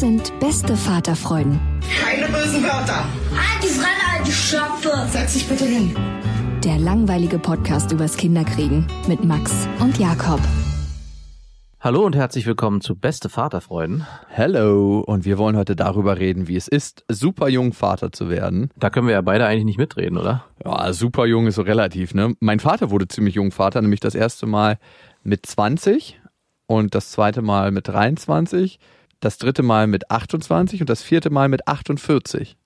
Das sind beste Vaterfreuden. Keine bösen Wörter. Halt die Fremde, alte Schöpfe. Setz dich bitte hin. Der langweilige Podcast übers Kinderkriegen mit Max und Jakob. Hallo und herzlich willkommen zu Beste Vaterfreuden. Hello und wir wollen heute darüber reden, wie es ist, super jung Vater zu werden. Da können wir ja beide eigentlich nicht mitreden, oder? Ja, super jung ist so relativ, ne? Mein Vater wurde ziemlich jung Vater, nämlich das erste Mal mit 20 und das zweite Mal mit 23, das dritte Mal mit 28 und das vierte Mal mit 48.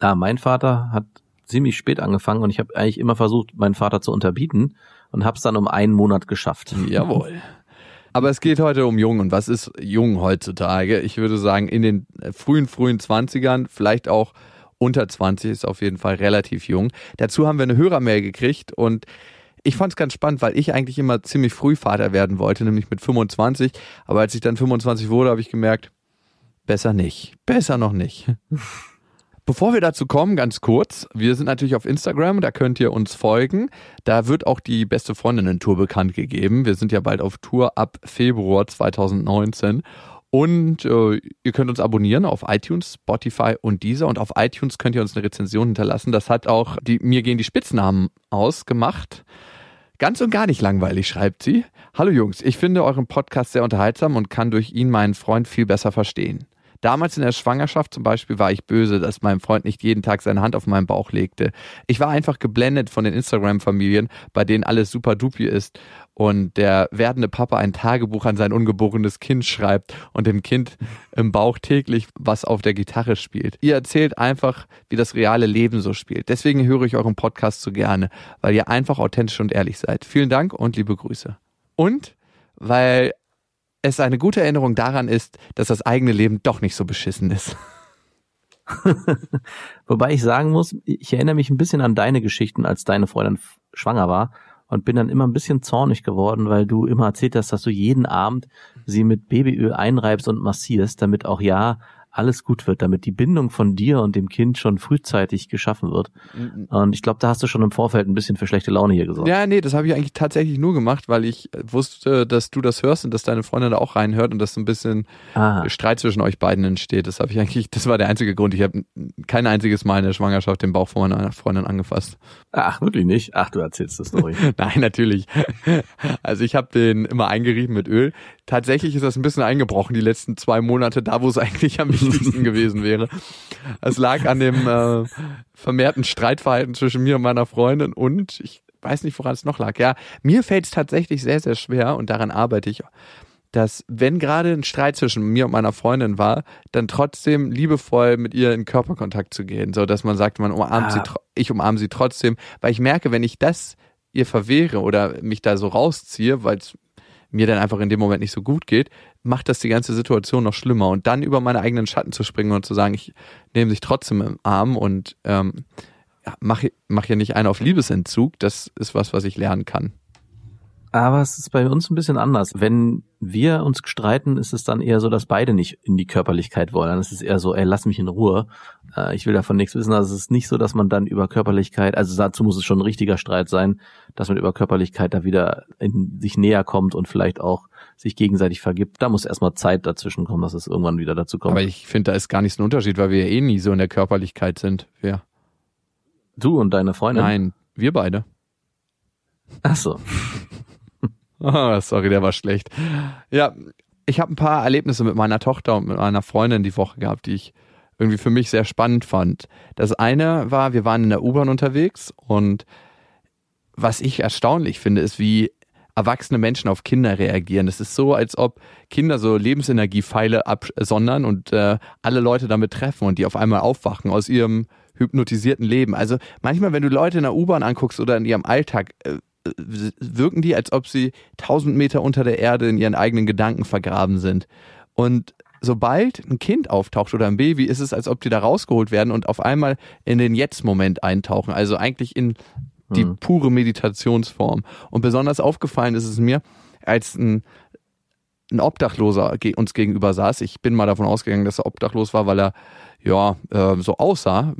Ja, mein Vater hat ziemlich spät angefangen und ich habe eigentlich immer versucht, meinen Vater zu unterbieten und habe es dann um einen Monat geschafft. Jawohl. Aber es geht heute um jung. Und was ist jung heutzutage? Ich würde sagen, in den frühen, frühen Zwanzigern, vielleicht auch unter 20 ist auf jeden Fall relativ jung. Dazu haben wir eine Hörermail gekriegt und ich fand es ganz spannend, weil ich eigentlich immer ziemlich früh Vater werden wollte, nämlich mit 25. Aber als ich dann 25 wurde, habe ich gemerkt, besser nicht. Besser noch nicht. Bevor wir dazu kommen, ganz kurz, wir sind natürlich auf Instagram, da könnt ihr uns folgen. Da wird auch die beste Freundinnen-Tour bekannt gegeben. Wir sind ja bald auf Tour ab Februar 2019. Und äh, ihr könnt uns abonnieren auf iTunes, Spotify und dieser. Und auf iTunes könnt ihr uns eine Rezension hinterlassen. Das hat auch die Mir gehen die Spitznamen ausgemacht. Ganz und gar nicht langweilig, schreibt sie. Hallo Jungs, ich finde euren Podcast sehr unterhaltsam und kann durch ihn meinen Freund viel besser verstehen. Damals in der Schwangerschaft zum Beispiel war ich böse, dass mein Freund nicht jeden Tag seine Hand auf meinen Bauch legte. Ich war einfach geblendet von den Instagram-Familien, bei denen alles super dupi ist und der werdende Papa ein Tagebuch an sein ungeborenes Kind schreibt und dem Kind im Bauch täglich was auf der Gitarre spielt. Ihr erzählt einfach, wie das reale Leben so spielt. Deswegen höre ich euren Podcast so gerne, weil ihr einfach authentisch und ehrlich seid. Vielen Dank und liebe Grüße. Und weil es eine gute Erinnerung daran ist, dass das eigene Leben doch nicht so beschissen ist. Wobei ich sagen muss, ich erinnere mich ein bisschen an deine Geschichten, als deine Freundin schwanger war und bin dann immer ein bisschen zornig geworden, weil du immer erzählt hast, dass du jeden Abend sie mit Babyöl einreibst und massierst, damit auch ja alles gut wird, damit die Bindung von dir und dem Kind schon frühzeitig geschaffen wird. Mhm. Und ich glaube, da hast du schon im Vorfeld ein bisschen für schlechte Laune hier gesorgt. Ja, nee, das habe ich eigentlich tatsächlich nur gemacht, weil ich wusste, dass du das hörst und dass deine Freundin da auch reinhört und dass so ein bisschen ah. Streit zwischen euch beiden entsteht. Das habe ich eigentlich, das war der einzige Grund. Ich habe kein einziges Mal in der Schwangerschaft den Bauch von meiner Freundin angefasst. Ach, wirklich nicht? Ach, du erzählst das Story. Nein, natürlich. Also ich habe den immer eingerieben mit Öl. Tatsächlich ist das ein bisschen eingebrochen die letzten zwei Monate, da wo es eigentlich am wichtigsten gewesen wäre. Es lag an dem äh, vermehrten Streitverhalten zwischen mir und meiner Freundin und ich weiß nicht, woran es noch lag. Ja, mir fällt es tatsächlich sehr, sehr schwer und daran arbeite ich dass wenn gerade ein Streit zwischen mir und meiner Freundin war, dann trotzdem liebevoll mit ihr in Körperkontakt zu gehen, so dass man sagt, man umarmt ah. sie, ich umarme sie trotzdem, weil ich merke, wenn ich das ihr verwehre oder mich da so rausziehe, weil es mir dann einfach in dem Moment nicht so gut geht, macht das die ganze Situation noch schlimmer. Und dann über meine eigenen Schatten zu springen und zu sagen, ich nehme sich trotzdem im Arm und ähm, ja, mache mach ja nicht einen auf Liebesentzug, das ist was, was ich lernen kann. Aber es ist bei uns ein bisschen anders. Wenn wir uns streiten, ist es dann eher so, dass beide nicht in die Körperlichkeit wollen. Dann ist es eher so, ey, lass mich in Ruhe. Äh, ich will davon nichts wissen. Also es ist nicht so, dass man dann über Körperlichkeit, also dazu muss es schon ein richtiger Streit sein, dass man über Körperlichkeit da wieder in sich näher kommt und vielleicht auch sich gegenseitig vergibt. Da muss erstmal Zeit dazwischen kommen, dass es irgendwann wieder dazu kommt. Aber ich finde, da ist gar nicht so ein Unterschied, weil wir ja eh nie so in der Körperlichkeit sind. Ja. Du und deine Freundin? Nein, wir beide. Ach so. Oh, sorry, der war schlecht. Ja, ich habe ein paar Erlebnisse mit meiner Tochter und mit meiner Freundin die Woche gehabt, die ich irgendwie für mich sehr spannend fand. Das eine war, wir waren in der U-Bahn unterwegs und was ich erstaunlich finde, ist, wie erwachsene Menschen auf Kinder reagieren. Es ist so, als ob Kinder so Lebensenergiepfeile absondern und äh, alle Leute damit treffen und die auf einmal aufwachen aus ihrem hypnotisierten Leben. Also manchmal, wenn du Leute in der U-Bahn anguckst oder in ihrem Alltag, äh, wirken die, als ob sie tausend Meter unter der Erde in ihren eigenen Gedanken vergraben sind. Und sobald ein Kind auftaucht oder ein Baby, ist es, als ob die da rausgeholt werden und auf einmal in den Jetzt-Moment eintauchen. Also eigentlich in die mhm. pure Meditationsform. Und besonders aufgefallen ist es mir, als ein, ein Obdachloser uns gegenüber saß. Ich bin mal davon ausgegangen, dass er obdachlos war, weil er ja, äh, so aussah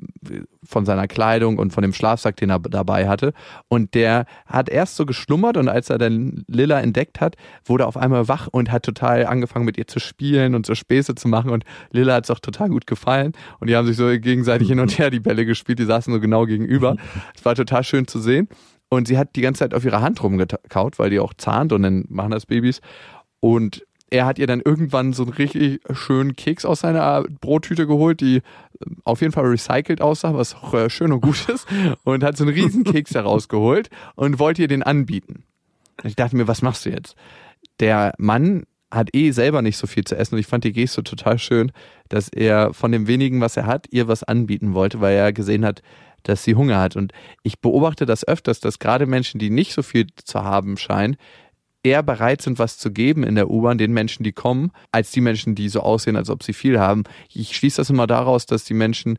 von seiner Kleidung und von dem Schlafsack, den er dabei hatte. Und der hat erst so geschlummert und als er dann Lilla entdeckt hat, wurde er auf einmal wach und hat total angefangen mit ihr zu spielen und so Späße zu machen. Und Lilla hat es auch total gut gefallen. Und die haben sich so gegenseitig hin und her die Bälle gespielt. Die saßen so genau gegenüber. Es war total schön zu sehen. Und sie hat die ganze Zeit auf ihrer Hand rumgekaut, weil die auch zahnt und dann machen das Babys. Und er hat ihr dann irgendwann so einen richtig schönen Keks aus seiner Brottüte geholt, die äh, auf jeden Fall recycelt aussah, was auch äh, schön und gut ist, und hat so einen riesen Keks herausgeholt und wollte ihr den anbieten. ich dachte mir, was machst du jetzt? Der Mann hat eh selber nicht so viel zu essen und ich fand die Geste total schön, dass er von dem wenigen, was er hat, ihr was anbieten wollte, weil er gesehen hat, dass sie Hunger hat. Und ich beobachte das öfters, dass gerade Menschen, die nicht so viel zu haben scheinen, eher bereit sind, was zu geben in der U-Bahn den Menschen, die kommen, als die Menschen, die so aussehen, als ob sie viel haben. Ich schließe das immer daraus, dass die Menschen,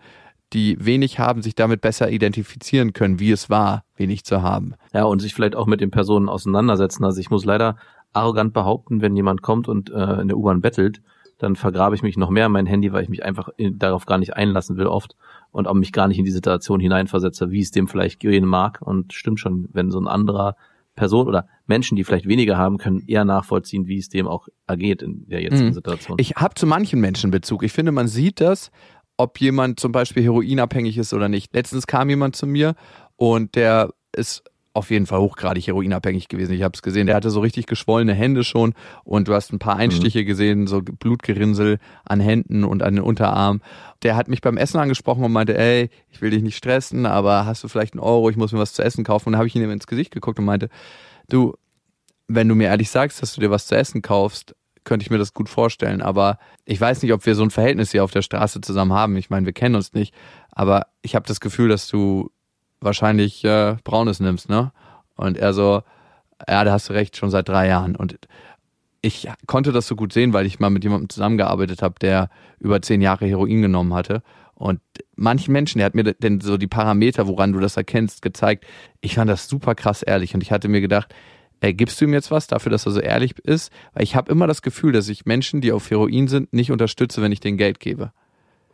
die wenig haben, sich damit besser identifizieren können, wie es war, wenig zu haben. Ja, und sich vielleicht auch mit den Personen auseinandersetzen. Also ich muss leider arrogant behaupten, wenn jemand kommt und äh, in der U-Bahn bettelt, dann vergrabe ich mich noch mehr in mein Handy, weil ich mich einfach in, darauf gar nicht einlassen will oft und auch mich gar nicht in die Situation hineinversetze, wie es dem vielleicht gehen mag. Und stimmt schon, wenn so ein anderer Person oder Menschen, die vielleicht weniger haben, können eher nachvollziehen, wie es dem auch ergeht in der jetzigen mhm. Situation. Ich habe zu manchen Menschen Bezug. Ich finde, man sieht das, ob jemand zum Beispiel heroinabhängig ist oder nicht. Letztens kam jemand zu mir und der ist auf jeden Fall hochgradig heroinabhängig gewesen. Ich habe es gesehen. Der hatte so richtig geschwollene Hände schon und du hast ein paar Einstiche mhm. gesehen, so Blutgerinnsel an Händen und an den Unterarm. Der hat mich beim Essen angesprochen und meinte, ey, ich will dich nicht stressen, aber hast du vielleicht einen Euro? Ich muss mir was zu essen kaufen. Und dann habe ich ihm ins Gesicht geguckt und meinte, du, wenn du mir ehrlich sagst, dass du dir was zu essen kaufst, könnte ich mir das gut vorstellen. Aber ich weiß nicht, ob wir so ein Verhältnis hier auf der Straße zusammen haben. Ich meine, wir kennen uns nicht. Aber ich habe das Gefühl, dass du wahrscheinlich äh, Braunes nimmst, ne? Und er so, ja, da hast du recht, schon seit drei Jahren. Und ich konnte das so gut sehen, weil ich mal mit jemandem zusammengearbeitet habe, der über zehn Jahre Heroin genommen hatte. Und manchen Menschen, der hat mir denn so die Parameter, woran du das erkennst, gezeigt. Ich fand das super krass ehrlich. Und ich hatte mir gedacht, ey, gibst du ihm jetzt was dafür, dass er so ehrlich ist? Weil ich habe immer das Gefühl, dass ich Menschen, die auf Heroin sind, nicht unterstütze, wenn ich denen Geld gebe.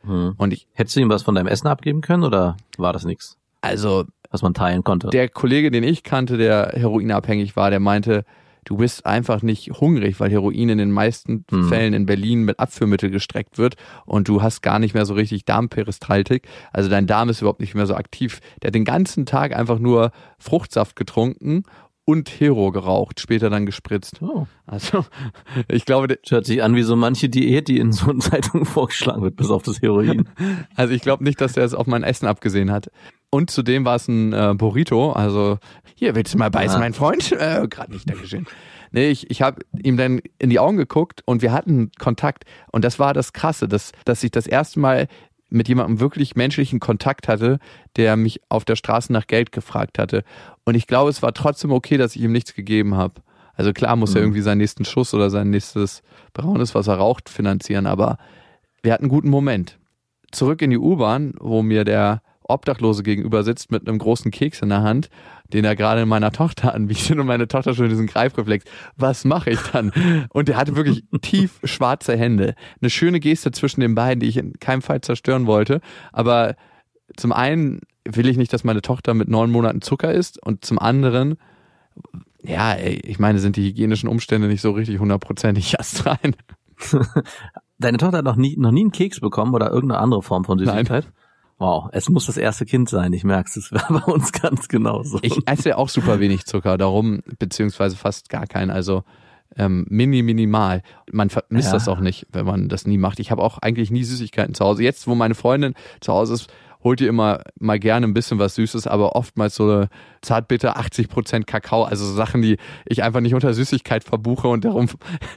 Hm. Und ich hättest du ihm was von deinem Essen abgeben können oder war das nichts? Also, was man teilen konnte. Der Kollege, den ich kannte, der heroinabhängig war, der meinte, du bist einfach nicht hungrig, weil Heroin in den meisten hm. Fällen in Berlin mit Abführmittel gestreckt wird und du hast gar nicht mehr so richtig Darmperistaltik. Also dein Darm ist überhaupt nicht mehr so aktiv. Der hat den ganzen Tag einfach nur Fruchtsaft getrunken und Hero geraucht, später dann gespritzt. Oh. Also, ich glaube, das hört sich an wie so manche Diät, die in so Zeitungen vorgeschlagen wird, bis auf das Heroin. Also ich glaube nicht, dass er es auf mein Essen abgesehen hat. Und zudem war es ein äh, Burrito. Also, hier, willst du mal beißen, ah. mein Freund? Äh, Gerade nicht, Dankeschön. Nee, ich, ich habe ihm dann in die Augen geguckt und wir hatten Kontakt. Und das war das Krasse, dass, dass ich das erste Mal mit jemandem wirklich menschlichen Kontakt hatte, der mich auf der Straße nach Geld gefragt hatte. Und ich glaube, es war trotzdem okay, dass ich ihm nichts gegeben habe. Also klar muss mhm. er irgendwie seinen nächsten Schuss oder sein nächstes braunes, was er raucht, finanzieren, aber wir hatten einen guten Moment. Zurück in die U-Bahn, wo mir der Obdachlose gegenüber sitzt mit einem großen Keks in der Hand, den er gerade meiner Tochter anbietet und meine Tochter schon diesen Greifreflex. Was mache ich dann? Und er hatte wirklich tief schwarze Hände. Eine schöne Geste zwischen den beiden, die ich in keinem Fall zerstören wollte. Aber zum einen will ich nicht, dass meine Tochter mit neun Monaten Zucker isst und zum anderen ja, ey, ich meine, sind die hygienischen Umstände nicht so richtig hundertprozentig erst rein. Deine Tochter hat noch nie, noch nie einen Keks bekommen oder irgendeine andere Form von Süßigkeit? Nein. Wow, es muss das erste Kind sein, ich merk's, es war bei uns ganz genauso. Ich esse auch super wenig Zucker, darum, beziehungsweise fast gar keinen, also ähm, mini, minimal. Man vermisst Ja. das auch nicht, wenn man das nie macht. Ich habe auch eigentlich nie Süßigkeiten zu Hause. Jetzt, wo meine Freundin zu Hause ist, holt ihr immer mal gerne ein bisschen was Süßes, aber oftmals so eine Zartbitter 80% Kakao, also so Sachen, die ich einfach nicht unter Süßigkeit verbuche und darum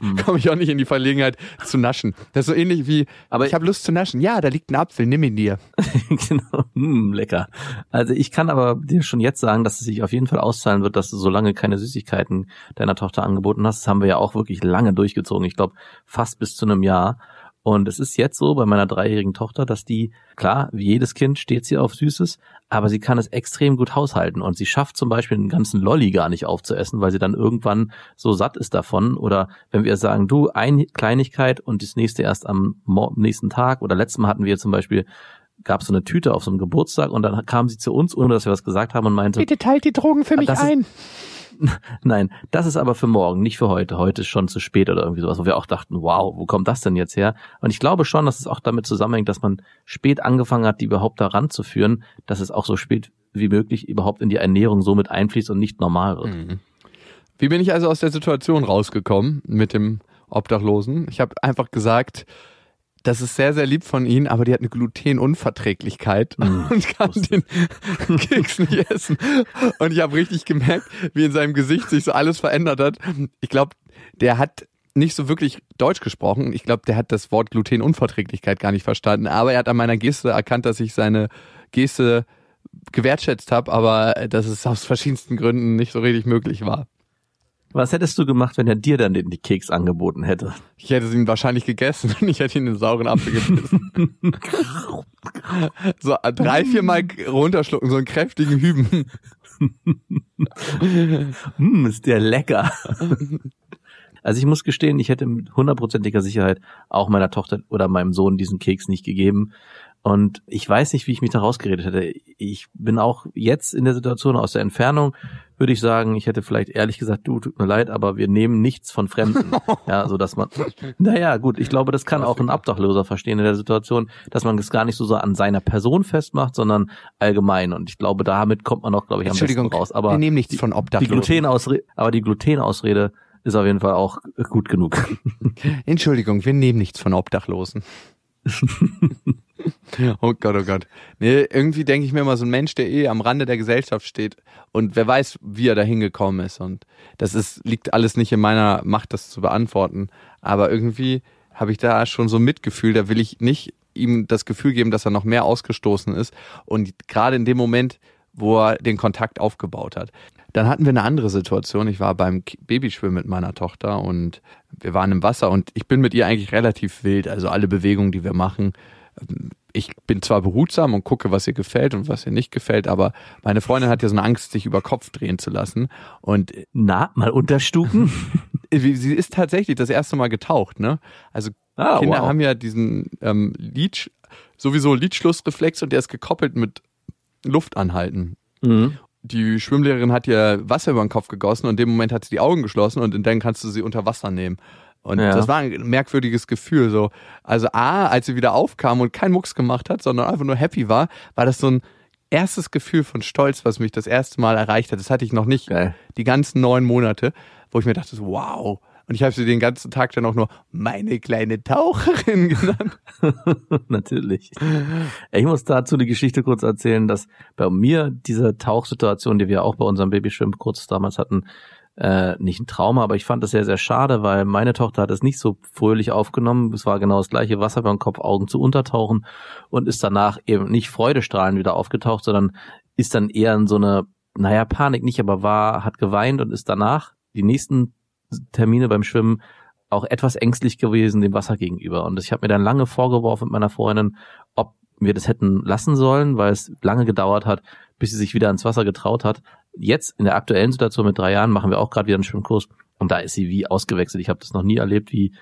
Mhm. komme ich auch nicht in die Verlegenheit zu naschen. Das ist so ähnlich wie, Aber- ich habe Lust zu naschen. Ja, da liegt ein Apfel, nimm ihn dir. genau, hm, lecker. Also ich kann aber dir schon jetzt sagen, dass es sich auf jeden Fall auszahlen wird, dass du so lange keine Süßigkeiten deiner Tochter angeboten hast. Das haben wir ja auch wirklich lange durchgezogen. Ich glaube, fast bis zu einem Jahr. Und es ist jetzt so bei meiner dreijährigen Tochter, dass die, klar, wie jedes Kind steht sie auf Süßes, aber sie kann es extrem gut haushalten. Und sie schafft zum Beispiel den ganzen Lolli gar nicht aufzuessen, weil sie dann irgendwann so satt ist davon. Oder wenn wir sagen, du, eine Kleinigkeit und das nächste erst am nächsten Tag. Oder letztes Mal hatten wir zum Beispiel gab es so eine Tüte auf so einem Geburtstag und dann kam sie zu uns, ohne dass wir was gesagt haben und meinte, teilt die Drogen für mich das ist- ein. nein, das ist aber für morgen, nicht für heute. Heute ist schon zu spät oder irgendwie sowas, wo wir auch dachten, wow, wo kommt das denn jetzt her? Und ich glaube schon, dass es auch damit zusammenhängt, dass man spät angefangen hat, die überhaupt da ranzuführen, dass es auch so spät wie möglich überhaupt in die Ernährung so mit einfließt und nicht normal wird. Mhm. Wie bin ich also aus der Situation rausgekommen mit dem Obdachlosen? Ich habe einfach gesagt, das ist sehr, sehr lieb von Ihnen, aber die hat eine Glutenunverträglichkeit und kann den Keks nicht essen. Und ich habe richtig gemerkt, wie in seinem Gesicht sich so alles verändert hat. Ich glaube, der hat nicht so wirklich Deutsch gesprochen. Ich glaube, der hat das Wort Glutenunverträglichkeit gar nicht verstanden. Aber er hat an meiner Geste erkannt, dass ich seine Geste gewertschätzt habe, aber dass es aus verschiedensten Gründen nicht so richtig möglich war. Was hättest du gemacht, wenn er dir dann den Keks angeboten hätte? Ich hätte ihn wahrscheinlich gegessen und ich hätte ihn in den sauren Apfel gebissen. so drei, vier Mal runterschlucken, so einen kräftigen Hüben. Hm, ist der lecker. Also ich muss gestehen, ich hätte mit hundertprozentiger Sicherheit auch meiner Tochter oder meinem Sohn diesen Keks nicht gegeben. Und ich weiß nicht, wie ich mich da rausgeredet hätte. Ich bin auch jetzt in der Situation aus der Entfernung, würde ich sagen, ich hätte vielleicht ehrlich gesagt, du, tut mir leid, aber wir nehmen nichts von Fremden. Ja, so dass man, naja, gut, ich glaube, das kann auch ein Obdachloser verstehen in der Situation, dass man es gar nicht so, so an seiner Person festmacht, sondern allgemein. Und ich glaube, damit kommt man auch, glaube ich, am besten raus. Aber wir nehmen nichts von die Obdachlosen. Glutenausrede, aber die Glutenausrede ist auf jeden Fall auch gut genug. Entschuldigung, wir nehmen nichts von Obdachlosen. oh Gott, oh Gott. Nee, irgendwie denke ich mir immer, so ein Mensch, der eh am Rande der Gesellschaft steht und wer weiß, wie er da hingekommen ist. Und das ist, liegt alles nicht in meiner Macht, das zu beantworten. Aber irgendwie habe ich da schon so ein Mitgefühl, da will ich nicht ihm das Gefühl geben, dass er noch mehr ausgestoßen ist. Und gerade in dem Moment, wo er den Kontakt aufgebaut hat. Dann hatten wir eine andere Situation. Ich war beim Babyschwimmen mit meiner Tochter und wir waren im Wasser und ich bin mit ihr eigentlich relativ wild. Also alle Bewegungen, die wir machen. Ich bin zwar behutsam und gucke, was ihr gefällt und was ihr nicht gefällt, aber meine Freundin hat ja so eine Angst, sich über Kopf drehen zu lassen. Und Na, mal unterstuken? sie ist tatsächlich das erste Mal getaucht, ne? Also Ah, Kinder wow. haben ja diesen ähm, Lied, sowieso Lidschlussreflex und der ist gekoppelt mit Luft anhalten. Mhm. Die Schwimmlehrerin hat ihr Wasser über den Kopf gegossen und in dem Moment hat sie die Augen geschlossen und dann kannst du sie unter Wasser nehmen. Und Ja. das war ein merkwürdiges Gefühl. So, also A, als sie wieder aufkam und keinen Mucks gemacht hat, sondern einfach nur happy war, war das so ein erstes Gefühl von Stolz, was mich das erste Mal erreicht hat. Das hatte ich noch nicht Geil. die ganzen neun Monate, wo ich mir dachte, so, wow. Und ich habe sie den ganzen Tag dann auch nur meine kleine Taucherin genannt. Natürlich. Ich muss dazu die Geschichte kurz erzählen, dass bei mir diese Tauchsituation, die wir auch bei unserem Babyschwimmen kurz damals hatten, äh, nicht ein Trauma, aber ich fand das sehr, sehr schade, weil meine Tochter hat es nicht so fröhlich aufgenommen. Es war genau das gleiche Wasser über den Kopf, Augen zu untertauchen und ist danach eben nicht freudestrahlend wieder aufgetaucht, sondern ist dann eher in so eine, naja, Panik nicht, aber war, hat geweint und ist danach die nächsten Termine beim Schwimmen auch etwas ängstlich gewesen dem Wasser gegenüber. Und ich habe mir dann lange vorgeworfen mit meiner Freundin, ob wir das hätten lassen sollen, weil es lange gedauert hat, bis sie sich wieder ins Wasser getraut hat. Jetzt in der aktuellen Situation mit drei Jahren machen wir auch gerade wieder einen Schwimmkurs und da ist sie wie ausgewechselt. Ich habe das noch nie erlebt, wie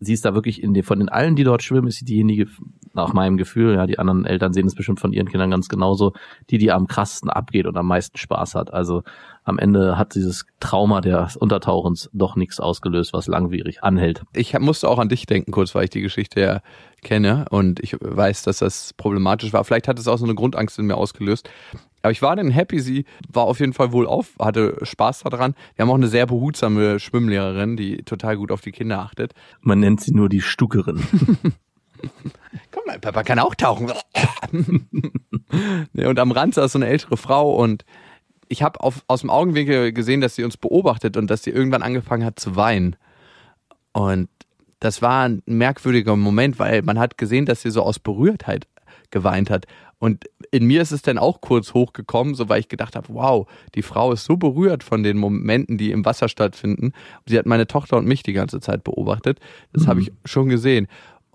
sie ist da wirklich in den, von den allen, die dort schwimmen, ist sie diejenige, nach meinem Gefühl, ja, die anderen Eltern sehen es bestimmt von ihren Kindern ganz genauso, die, die am krassesten abgeht und am meisten Spaß hat. Also am Ende hat dieses Trauma des Untertauchens doch nichts ausgelöst, was langwierig anhält. Ich musste auch an dich denken, kurz, weil ich die Geschichte ja kenne und ich weiß, dass das problematisch war. Vielleicht hat es auch so eine Grundangst in mir ausgelöst. Aber ich war dann happy, sie war auf jeden Fall wohl auf, hatte Spaß daran. Wir haben auch eine sehr behutsame Schwimmlehrerin, die total gut auf die Kinder achtet. Man nennt sie nur die Stuckerin. Komm, mein Papa kann auch tauchen. und am Rand saß so eine ältere Frau und ich habe aus dem Augenwinkel gesehen, dass sie uns beobachtet und dass sie irgendwann angefangen hat zu weinen. Und das war ein merkwürdiger Moment, weil man hat gesehen, dass sie so aus Berührtheit geweint hat. Und in mir ist es dann auch kurz hochgekommen, so weil ich gedacht habe, wow, die Frau ist so berührt von den Momenten, die im Wasser stattfinden. Sie hat meine Tochter und mich die ganze Zeit beobachtet. Das mhm. habe ich schon gesehen.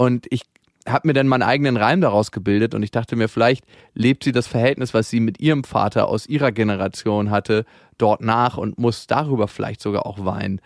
Und ich habe mir dann meinen eigenen Reim daraus gebildet und ich dachte mir, vielleicht lebt sie das Verhältnis, was sie mit ihrem Vater aus ihrer Generation hatte, dort nach und muss darüber vielleicht sogar auch weinen,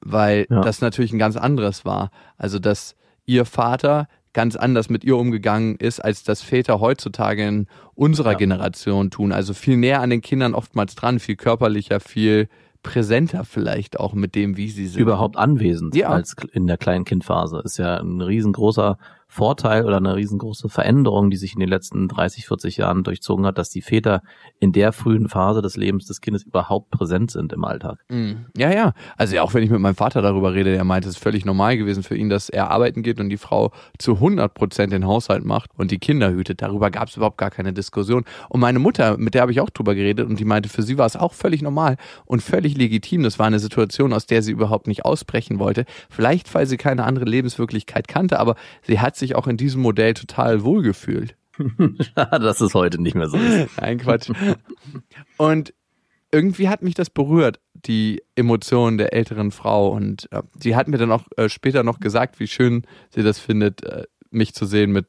weil ja. das natürlich ein ganz anderes war. Also, dass ihr Vater ganz anders mit ihr umgegangen ist, als das Väter heutzutage in unserer ja. Generation tun. Also viel näher an den Kindern oftmals dran, viel körperlicher, viel präsenter vielleicht auch mit dem, wie sie sind. Überhaupt anwesend ja. als in der kleinen Kindphase. Ist ja ein riesengroßer Vorteil oder eine riesengroße Veränderung, die sich in den letzten 30, 40 Jahren durchzogen hat, dass die Väter in der frühen Phase des Lebens des Kindes überhaupt präsent sind im Alltag. Mm. Ja, ja. Also ja, auch wenn ich mit meinem Vater darüber rede, der meinte, es ist völlig normal gewesen für ihn, dass er arbeiten geht und die Frau zu 100 Prozent den Haushalt macht und die Kinder hütet. Darüber gab es überhaupt gar keine Diskussion. Und meine Mutter, mit der habe ich auch drüber geredet und die meinte, für sie war es auch völlig normal und völlig legitim. Das war eine Situation, aus der sie überhaupt nicht ausbrechen wollte. Vielleicht, weil sie keine andere Lebenswirklichkeit kannte, aber sie hat sich auch in diesem Modell total wohlgefühlt. Dass es heute nicht mehr so ist. Nein, Quatsch. Und irgendwie hat mich das berührt, die Emotionen der älteren Frau. Und äh, sie hat mir dann auch äh, später noch gesagt, wie schön sie das findet, äh, mich zu sehen mit,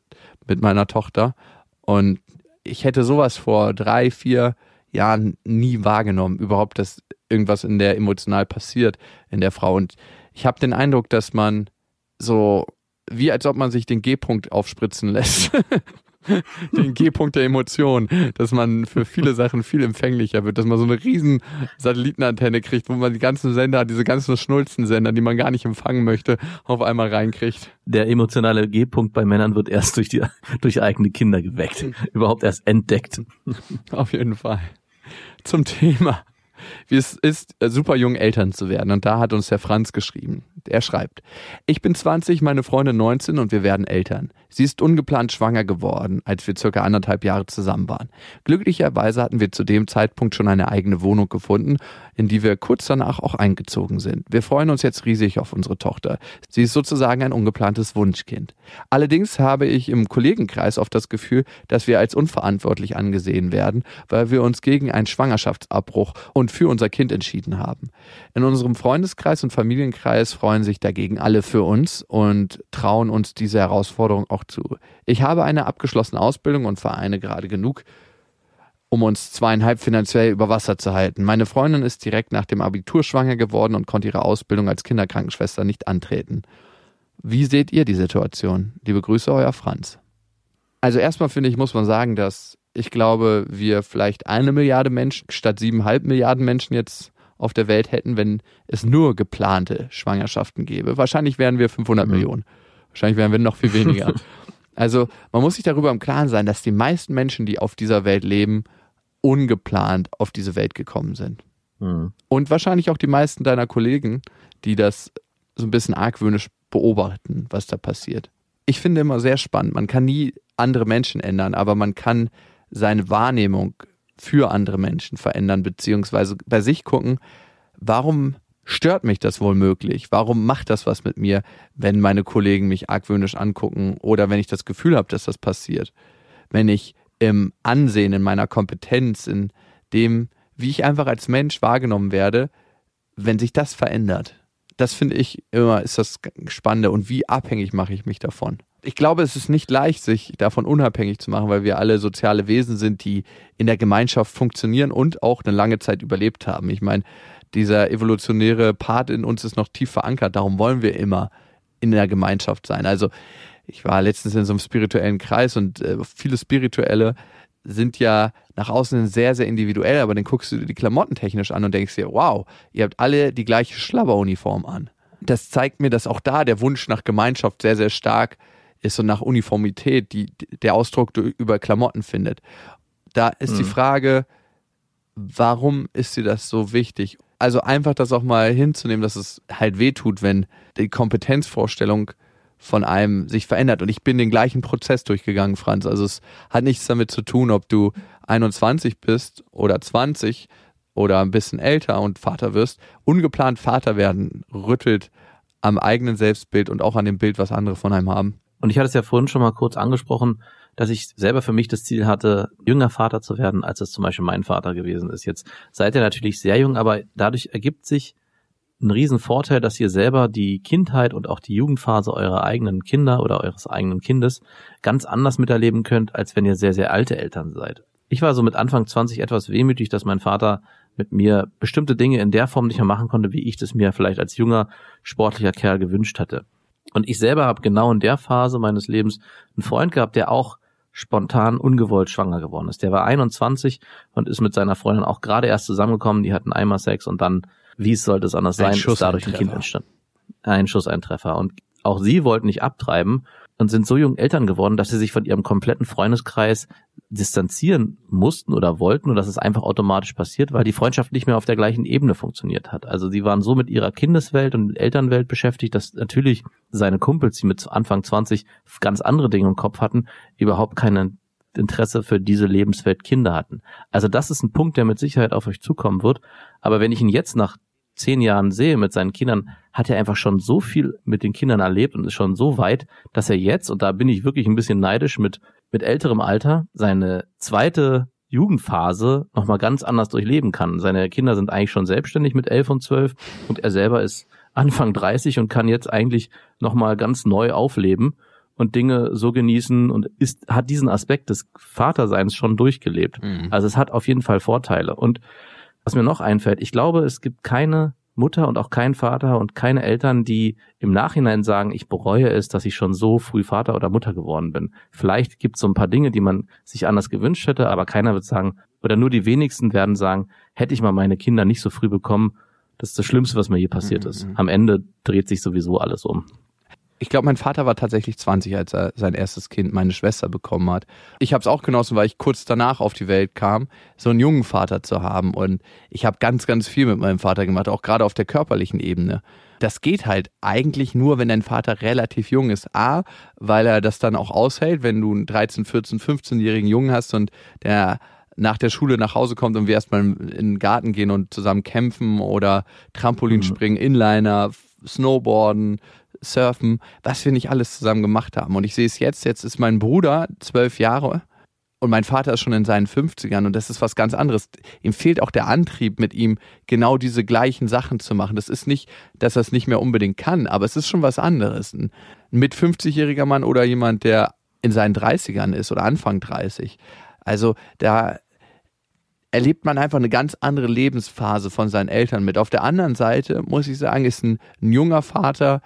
mit meiner Tochter. Und ich hätte sowas vor drei, vier Jahren nie wahrgenommen, überhaupt, dass irgendwas in der emotional passiert in der Frau. Und ich habe den Eindruck, dass man so wie als ob man sich den G-Punkt aufspritzen lässt. den G-Punkt der Emotion, dass man für viele Sachen viel empfänglicher wird, dass man so eine riesen Satellitenantenne kriegt, wo man die ganzen Sender, diese ganzen Schnulzensender, die man gar nicht empfangen möchte, auf einmal reinkriegt. Der emotionale G-Punkt bei Männern wird erst durch die durch eigene Kinder geweckt, überhaupt erst entdeckt. Auf jeden Fall. Zum Thema wie es ist, äh, super jung Eltern zu werden. Und da hat uns der Franz geschrieben. Er schreibt, ich bin 20, meine Freundin 19 und wir werden Eltern. Sie ist ungeplant schwanger geworden, als wir circa anderthalb Jahre zusammen waren. Glücklicherweise hatten wir zu dem Zeitpunkt schon eine eigene Wohnung gefunden, in die wir kurz danach auch eingezogen sind. Wir freuen uns jetzt riesig auf unsere Tochter. Sie ist sozusagen ein ungeplantes Wunschkind. Allerdings habe ich im Kollegenkreis oft das Gefühl, dass wir als unverantwortlich angesehen werden, weil wir uns gegen einen Schwangerschaftsabbruch und für unser Kind entschieden haben. In unserem Freundeskreis und Familienkreis freuen sich dagegen alle für uns und trauen uns diese Herausforderung auch zu. Ich habe eine abgeschlossene Ausbildung und vereine gerade genug, um uns zweieinhalb finanziell über Wasser zu halten. Meine Freundin ist direkt nach dem Abitur schwanger geworden und konnte ihre Ausbildung als Kinderkrankenschwester nicht antreten. Wie seht ihr die Situation? Liebe Grüße, euer Franz. Also erstmal finde ich, muss man sagen, dass ich glaube, wir vielleicht eine Milliarde Menschen statt siebeneinhalb Milliarden Menschen jetzt auf der Welt hätten, wenn es nur geplante Schwangerschaften gäbe. Wahrscheinlich wären wir 500 mhm. Millionen. Wahrscheinlich wären wir noch viel weniger. also man muss sich darüber im Klaren sein, dass die meisten Menschen, die auf dieser Welt leben, ungeplant auf diese Welt gekommen sind. Mhm. Und wahrscheinlich auch die meisten deiner Kollegen, die das so ein bisschen argwöhnisch beobachten, was da passiert. Ich finde immer sehr spannend. Man kann nie andere Menschen ändern, aber man kann seine Wahrnehmung für andere Menschen verändern, beziehungsweise bei sich gucken, warum stört mich das wohl möglich? Warum macht das was mit mir, wenn meine Kollegen mich argwöhnisch angucken oder wenn ich das Gefühl habe, dass das passiert? Wenn ich im Ansehen, in meiner Kompetenz, in dem, wie ich einfach als Mensch wahrgenommen werde, wenn sich das verändert. Das finde ich immer ist das Spannende und wie abhängig mache ich mich davon. Ich glaube, es ist nicht leicht, sich davon unabhängig zu machen, weil wir alle soziale Wesen sind, die in der Gemeinschaft funktionieren und auch eine lange Zeit überlebt haben. Ich meine, dieser evolutionäre Part in uns ist noch tief verankert, darum wollen wir immer in der Gemeinschaft sein. Also ich war letztens in so einem spirituellen Kreis und äh, viele Spirituelle sind ja nach außen sehr, sehr individuell, aber dann guckst du dir die Klamotten technisch an und denkst dir, wow, ihr habt alle die gleiche Schlabberuniform an. Das zeigt mir, dass auch da der Wunsch nach Gemeinschaft sehr, sehr stark ist und nach Uniformität, die der Ausdruck über Klamotten findet. Da ist mhm. die Frage, warum ist dir das so wichtig? Also einfach das auch mal hinzunehmen, dass es halt wehtut, wenn die Kompetenzvorstellung von einem sich verändert. Und ich bin den gleichen Prozess durchgegangen, Franz. Also es hat nichts damit zu tun, ob du 21 bist oder 20 oder ein bisschen älter und Vater wirst. Ungeplant Vater werden rüttelt am eigenen Selbstbild und auch an dem Bild, was andere von einem haben. Und ich hatte es ja vorhin schon mal kurz angesprochen, dass ich selber für mich das Ziel hatte, jünger Vater zu werden, als es zum Beispiel mein Vater gewesen ist. Jetzt seid ihr natürlich sehr jung, aber dadurch ergibt sich ein Riesenvorteil, dass ihr selber die Kindheit und auch die Jugendphase eurer eigenen Kinder oder eures eigenen Kindes ganz anders miterleben könnt, als wenn ihr sehr, sehr alte Eltern seid. Ich war so mit Anfang 20 etwas wehmütig, dass mein Vater mit mir bestimmte Dinge in der Form nicht mehr machen konnte, wie ich das mir vielleicht als junger, sportlicher Kerl gewünscht hatte. Und ich selber habe genau in der Phase meines Lebens einen Freund gehabt, der auch spontan ungewollt schwanger geworden ist. Der war 21 und ist mit seiner Freundin auch gerade erst zusammengekommen. Die hatten einmal Sex und dann, wie es sollte es anders sein, ist dadurch ein Kind entstanden. Ein Schuss, ein Treffer. Und auch sie wollten nicht abtreiben und sind so jung Eltern geworden, dass sie sich von ihrem kompletten Freundeskreis distanzieren mussten oder wollten und dass es einfach automatisch passiert, weil die Freundschaft nicht mehr auf der gleichen Ebene funktioniert hat. Also sie waren so mit ihrer Kindeswelt und Elternwelt beschäftigt, dass natürlich seine Kumpels, die mit Anfang 20 ganz andere Dinge im Kopf hatten, überhaupt kein Interesse für diese Lebenswelt Kinder hatten. Also das ist ein Punkt, der mit Sicherheit auf euch zukommen wird. Aber wenn ich ihn jetzt nach zehn Jahren sehe mit seinen Kindern, hat er einfach schon so viel mit den Kindern erlebt und ist schon so weit, dass er jetzt, und da bin ich wirklich ein bisschen neidisch mit, mit älterem Alter, seine zweite Jugendphase nochmal ganz anders durchleben kann. Seine Kinder sind eigentlich schon selbstständig mit elf und zwölf und er selber ist Anfang 30 und kann jetzt eigentlich nochmal ganz neu aufleben und Dinge so genießen und ist, hat diesen Aspekt des Vaterseins schon durchgelebt. Mhm. Also es hat auf jeden Fall Vorteile. Und was mir noch einfällt, ich glaube, es gibt keine Mutter und auch kein Vater und keine Eltern, die im Nachhinein sagen, ich bereue es, dass ich schon so früh Vater oder Mutter geworden bin. Vielleicht gibt es so ein paar Dinge, die man sich anders gewünscht hätte, aber keiner wird sagen, oder nur die wenigsten werden sagen, hätte ich mal meine Kinder nicht so früh bekommen, das ist das Schlimmste, was mir je passiert ist. Mhm. Am Ende dreht sich sowieso alles um ich glaube, mein Vater war tatsächlich 20, als er sein erstes Kind, meine Schwester, bekommen hat. Ich habe es auch genossen, weil ich kurz danach auf die Welt kam, so einen jungen Vater zu haben. Und ich habe ganz, ganz viel mit meinem Vater gemacht, auch gerade auf der körperlichen Ebene. Das geht halt eigentlich nur, wenn dein Vater relativ jung ist. A, weil er das dann auch aushält, wenn du einen 13, 14, 15-jährigen Jungen hast und der nach der Schule nach Hause kommt und wir erstmal in den Garten gehen und zusammen kämpfen oder Trampolin springen, Inliner, Snowboarden, Surfen, was wir nicht alles zusammen gemacht haben. Und ich sehe es jetzt, jetzt ist mein Bruder zwölf Jahre und mein Vater ist schon in seinen 50ern und das ist was ganz anderes. Ihm fehlt auch der Antrieb, mit ihm genau diese gleichen Sachen zu machen. Das ist nicht, dass er es nicht mehr unbedingt kann, aber es ist schon was anderes. Ein mit 50-jähriger Mann oder jemand, der in seinen 30ern ist oder Anfang 30. Also da erlebt man einfach eine ganz andere Lebensphase von seinen Eltern mit. Auf der anderen Seite muss ich sagen, ist ein, ein junger Vater,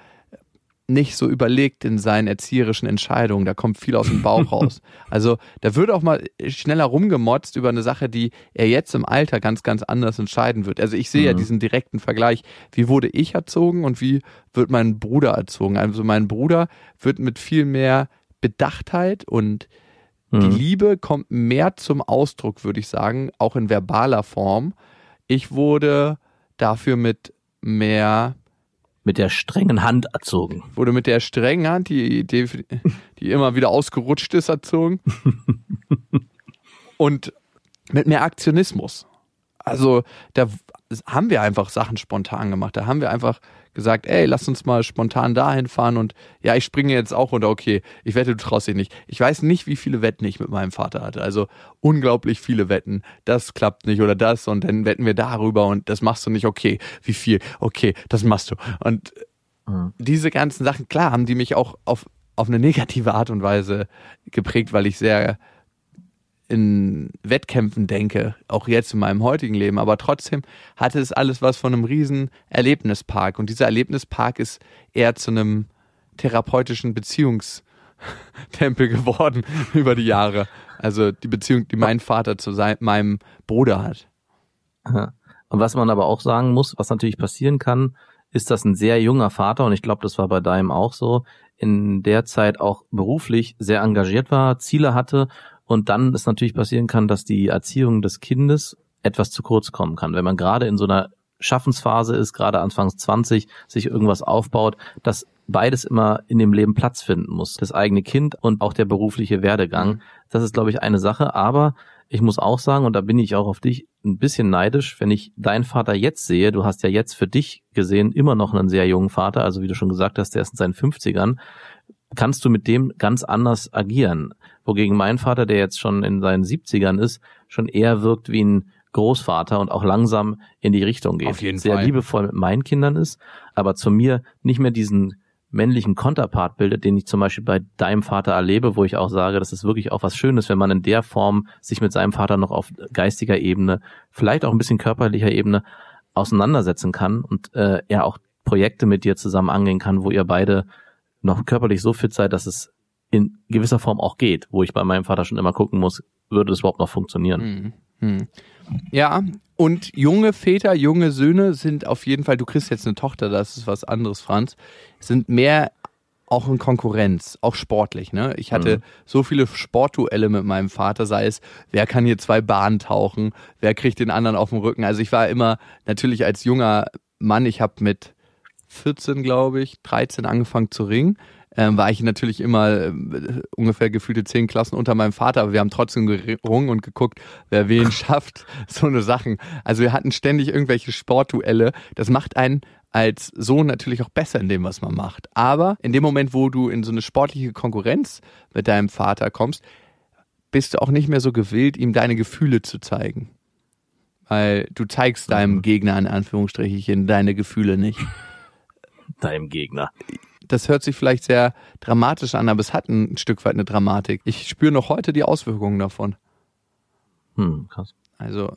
nicht so überlegt in seinen erzieherischen Entscheidungen. Da kommt viel aus dem Bauch raus. Also da wird auch mal schneller rumgemotzt über eine Sache, die er jetzt im Alter ganz, ganz anders entscheiden wird. Also ich sehe mhm. ja diesen direkten Vergleich. Wie wurde ich erzogen und wie wird mein Bruder erzogen? Also mein Bruder wird mit viel mehr Bedachtheit und mhm. die Liebe kommt mehr zum Ausdruck, würde ich sagen, auch in verbaler Form. Ich wurde dafür mit mehr mit der strengen Hand erzogen. Wurde mit der strengen Hand, die, die, die immer wieder ausgerutscht ist, erzogen. Und mit mehr Aktionismus. Also da haben wir einfach Sachen spontan gemacht. Da haben wir einfach gesagt, ey, lass uns mal spontan dahin fahren und ja, ich springe jetzt auch runter, okay, ich wette, du traust dich nicht. Ich weiß nicht, wie viele Wetten ich mit meinem Vater hatte. Also unglaublich viele Wetten. Das klappt nicht oder das und dann wetten wir darüber und das machst du nicht, okay, wie viel? Okay, das machst du. Und mhm. diese ganzen Sachen, klar, haben die mich auch auf, auf eine negative Art und Weise geprägt, weil ich sehr in Wettkämpfen denke, auch jetzt in meinem heutigen Leben, aber trotzdem hatte es alles was von einem riesen Erlebnispark und dieser Erlebnispark ist eher zu einem therapeutischen Beziehungs Tempel geworden über die Jahre. Also die Beziehung, die mein Vater zu sein, meinem Bruder hat. Und was man aber auch sagen muss, was natürlich passieren kann, ist, dass ein sehr junger Vater, und ich glaube, das war bei deinem auch so, in der Zeit auch beruflich sehr engagiert war, Ziele hatte und dann es natürlich passieren kann, dass die Erziehung des Kindes etwas zu kurz kommen kann. Wenn man gerade in so einer Schaffensphase ist, gerade Anfangs 20, sich irgendwas aufbaut, dass beides immer in dem Leben Platz finden muss. Das eigene Kind und auch der berufliche Werdegang. Das ist, glaube ich, eine Sache. Aber ich muss auch sagen, und da bin ich auch auf dich ein bisschen neidisch, wenn ich deinen Vater jetzt sehe, du hast ja jetzt für dich gesehen immer noch einen sehr jungen Vater, also wie du schon gesagt hast, der ist in seinen 50ern, kannst du mit dem ganz anders agieren. Wogegen mein Vater, der jetzt schon in seinen 70ern ist, schon eher wirkt wie ein Großvater und auch langsam in die Richtung geht. Auf jeden Sehr Fall. liebevoll mit meinen Kindern ist, aber zu mir nicht mehr diesen männlichen Konterpart bildet, den ich zum Beispiel bei deinem Vater erlebe, wo ich auch sage, das ist wirklich auch was Schönes, wenn man in der Form sich mit seinem Vater noch auf geistiger Ebene, vielleicht auch ein bisschen körperlicher Ebene auseinandersetzen kann und äh, er auch Projekte mit dir zusammen angehen kann, wo ihr beide noch körperlich so fit seid, dass es in gewisser Form auch geht, wo ich bei meinem Vater schon immer gucken muss, würde das überhaupt noch funktionieren. Hm. Ja, und junge Väter, junge Söhne sind auf jeden Fall, du kriegst jetzt eine Tochter, das ist was anderes, Franz, sind mehr auch in Konkurrenz, auch sportlich. Ne? Ich hatte so viele Sportduelle mit meinem Vater, sei es, wer kann hier zwei Bahnen tauchen, wer kriegt den anderen auf den Rücken. Also ich war immer natürlich als junger Mann, ich habe mit 14, glaube ich, 13 angefangen zu ringen. Ähm, war ich natürlich immer äh, ungefähr gefühlte zehn Klassen unter meinem Vater, aber wir haben trotzdem gerungen und geguckt, wer wen schafft. So eine Sachen. Also wir hatten ständig irgendwelche Sportduelle. Das macht einen als Sohn natürlich auch besser in dem, was man macht. Aber in dem Moment, wo du in so eine sportliche Konkurrenz mit deinem Vater kommst, bist du auch nicht mehr so gewillt, ihm deine Gefühle zu zeigen. Weil du zeigst deinem Gegner in Anführungsstrichen deine Gefühle nicht. Deinem Gegner. Das hört sich vielleicht sehr dramatisch an, aber es hat ein Stück weit eine Dramatik. Ich spüre noch heute die Auswirkungen davon. Hm, krass. Also,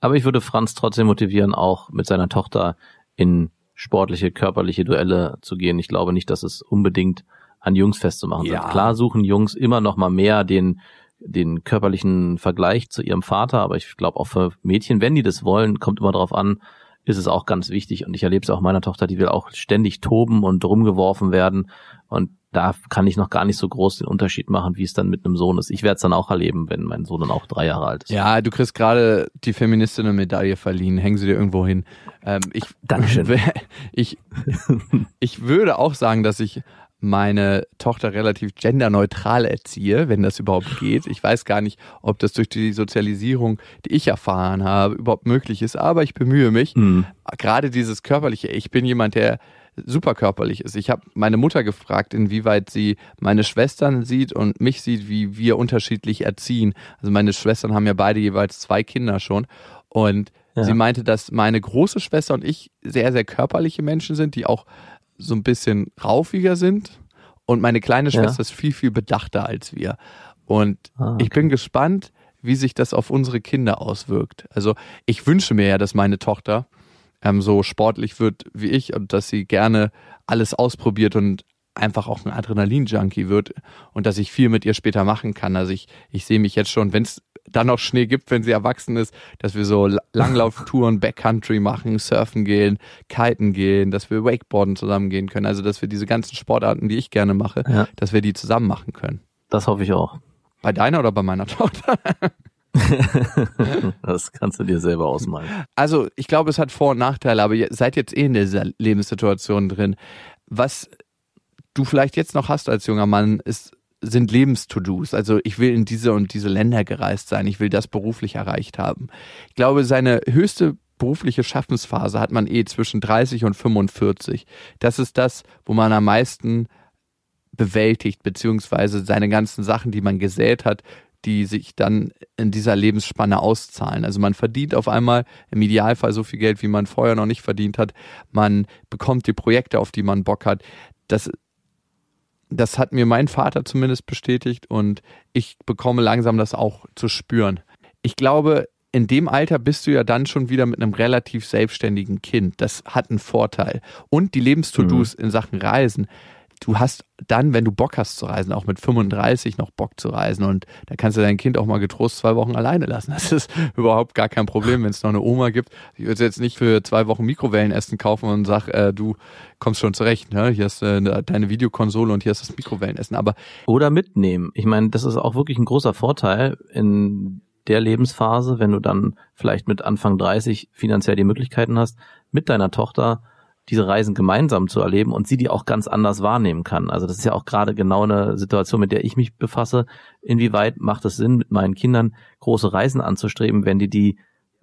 Aber ich würde Franz trotzdem motivieren, auch mit seiner Tochter in sportliche, körperliche Duelle zu gehen. Ich glaube nicht, dass es unbedingt an Jungs festzumachen Ja. Klar suchen Jungs immer noch mal mehr den, den körperlichen Vergleich zu ihrem Vater, aber ich glaube auch für Mädchen, wenn die das wollen, kommt immer darauf an, ist es auch ganz wichtig. Und ich erlebe es auch meiner Tochter, die will auch ständig toben und rumgeworfen werden. Und da kann ich noch gar nicht so groß den Unterschied machen, wie es dann mit einem Sohn ist. Ich werde es dann auch erleben, wenn mein Sohn dann auch drei Jahre alt ist. ja, du kriegst gerade die Feministin eine Medaille verliehen. Hängen sie dir irgendwo hin. Ähm, ich, Dankeschön. Ich, ich würde auch sagen, dass ich meine Tochter relativ genderneutral erziehe, wenn das überhaupt geht. Ich weiß gar nicht, ob das durch die Sozialisierung, die ich erfahren habe, überhaupt möglich ist, aber ich bemühe mich. Hm. Gerade dieses körperliche, ich bin jemand, der super körperlich ist. Ich habe meine Mutter gefragt, inwieweit sie meine Schwestern sieht und mich sieht, wie wir unterschiedlich erziehen. Also meine Schwestern haben ja beide jeweils zwei Kinder schon und Ja. sie meinte, dass meine große Schwester und ich sehr, sehr körperliche Menschen sind, die auch so ein bisschen raufiger sind und meine kleine Ja. Schwester ist viel, viel bedachter als wir. Und Ah, ich bin gespannt, wie sich das auf unsere Kinder auswirkt. Also ich wünsche mir ja, dass meine Tochter ähm, so sportlich wird wie ich und dass sie gerne alles ausprobiert und einfach auch ein Adrenalin-Junkie wird und dass ich viel mit ihr später machen kann. Also ich, ich sehe mich jetzt schon, wenn es dann noch Schnee gibt, wenn sie erwachsen ist, dass wir so La- Langlauftouren, Backcountry machen, surfen gehen, kiten gehen, dass wir Wakeboarden zusammen gehen können. Also dass wir diese ganzen Sportarten, die ich gerne mache, Ja. dass wir die zusammen machen können. Das hoffe ich auch. Bei deiner oder bei meiner Tochter? Das kannst du dir selber ausmalen. Also, ich glaube, es hat Vor- und Nachteile, aber ihr seid jetzt eh in dieser Lebenssituation drin. Was du vielleicht jetzt noch hast als junger Mann, ist, sind Lebens-To-Dos. Also, ich will in diese und diese Länder gereist sein. Ich will das beruflich erreicht haben. Ich glaube, seine höchste berufliche Schaffensphase hat man eh zwischen 30 und 45. Das ist das, wo man am meisten bewältigt, beziehungsweise seine ganzen Sachen, die man gesät hat, die sich dann in dieser Lebensspanne auszahlen. Also man verdient auf einmal im Idealfall so viel Geld, wie man vorher noch nicht verdient hat. Man bekommt die Projekte, auf die man Bock hat. Das, das hat mir mein Vater zumindest bestätigt und ich bekomme langsam das auch zu spüren. Ich glaube, in dem Alter bist du ja dann schon wieder mit einem relativ selbstständigen Kind. Das hat einen Vorteil. Und die Lebens-To-Dos in Sachen Reisen, du hast dann, wenn du Bock hast zu reisen, auch mit 35 noch Bock zu reisen und da kannst du dein Kind auch mal getrost zwei Wochen alleine lassen. Das ist überhaupt gar kein Problem, wenn es noch eine Oma gibt. Ich würde jetzt nicht für zwei Wochen Mikrowellenessen kaufen und sag, äh, du kommst schon zurecht, ne? Hier hast äh, deine Videokonsole und hier hast das Mikrowellenessen. Aber oder mitnehmen. Ich meine, das ist auch wirklich ein großer Vorteil in der Lebensphase, wenn du dann vielleicht mit Anfang 30 finanziell die Möglichkeiten hast, mit deiner Tochter diese Reisen gemeinsam zu erleben und sie die auch ganz anders wahrnehmen kann. Also das ist ja auch gerade genau eine Situation, mit der ich mich befasse. Inwieweit macht es Sinn, mit meinen Kindern große Reisen anzustreben, wenn die die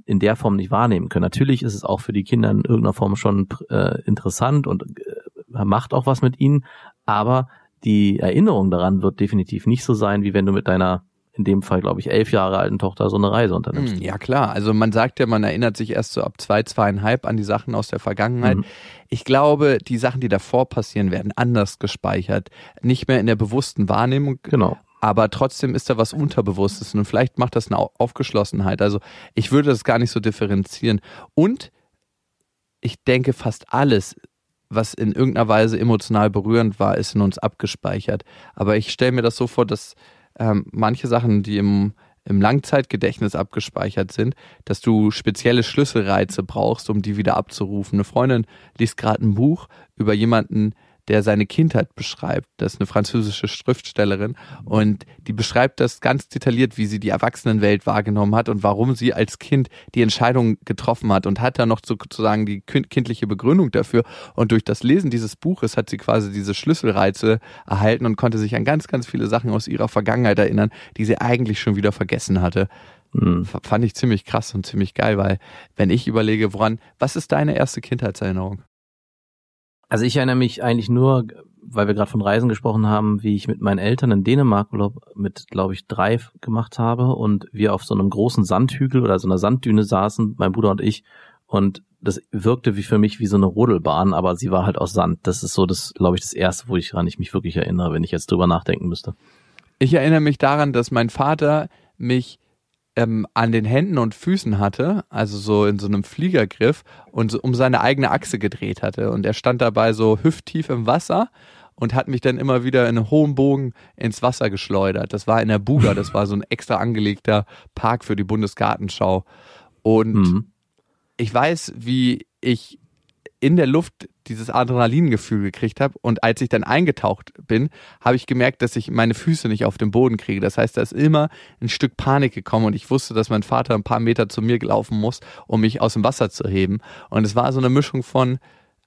in der Form nicht wahrnehmen können? Natürlich ist es auch für die Kinder in irgendeiner Form schon äh, interessant und äh, macht auch was mit ihnen, aber die Erinnerung daran wird definitiv nicht so sein, wie wenn du mit deiner in dem Fall, glaube ich, elf Jahre alten Tochter so eine Reise unternimmst. Hm, ja, klar. Also man sagt ja, man erinnert sich erst so ab zwei, zweieinhalb an die Sachen aus der Vergangenheit. Mhm. Ich glaube, die Sachen, die davor passieren, werden anders gespeichert. Nicht mehr in der bewussten Wahrnehmung. Genau. Aber trotzdem ist da was Unterbewusstes und vielleicht macht das eine Aufgeschlossenheit. Also ich würde das gar nicht so differenzieren. Und ich denke, fast alles was in irgendeiner Weise emotional berührend war, ist in uns abgespeichert. Aber ich stelle mir das so vor, dass ähm, manche Sachen, die im, im Langzeitgedächtnis abgespeichert sind, dass du spezielle Schlüsselreize brauchst, um die wieder abzurufen. Eine Freundin liest gerade ein Buch über jemanden, der seine Kindheit beschreibt. Das ist eine französische Schriftstellerin und die beschreibt das ganz detailliert, wie sie die Erwachsenenwelt wahrgenommen hat und warum sie als Kind die Entscheidung getroffen hat und hat dann noch sozusagen die kindliche Begründung dafür. Und durch das Lesen dieses Buches hat sie quasi diese Schlüsselreize erhalten und konnte sich an ganz, ganz viele Sachen aus ihrer Vergangenheit erinnern, die sie eigentlich schon wieder vergessen hatte. Mhm. Fand ich ziemlich krass und ziemlich geil, weil wenn ich überlege, woran, was ist deine erste Kindheitserinnerung? Also ich erinnere mich eigentlich nur, weil wir gerade von Reisen gesprochen haben, wie ich mit meinen Eltern in Dänemark Urlaub mit, glaube ich, drei gemacht habe und wir auf so einem großen Sandhügel oder so einer Sanddüne saßen, mein Bruder und ich, und das wirkte wie für mich wie so eine Rodelbahn, aber sie war halt aus Sand. Das ist so das, glaube ich, das erste, wo ich ich mich wirklich erinnere, wenn ich jetzt drüber nachdenken müsste. Ich erinnere mich daran, dass mein Vater mich ähm, an den Händen und Füßen hatte, also so in so einem Fliegergriff und so um seine eigene Achse gedreht hatte. Und er stand dabei so hüfttief im Wasser und hat mich dann immer wieder in einem hohen Bogen ins Wasser geschleudert. Das war in der Buga, das war so ein extra angelegter Park für die Bundesgartenschau. Und mhm. ich weiß, wie ich in der Luft dieses Adrenalingefühl gekriegt habe. Und als ich dann eingetaucht bin, habe ich gemerkt, dass ich meine Füße nicht auf den Boden kriege. Das heißt, da ist immer ein Stück Panik gekommen und ich wusste, dass mein Vater ein paar Meter zu mir laufen muss, um mich aus dem Wasser zu heben. Und es war so eine Mischung von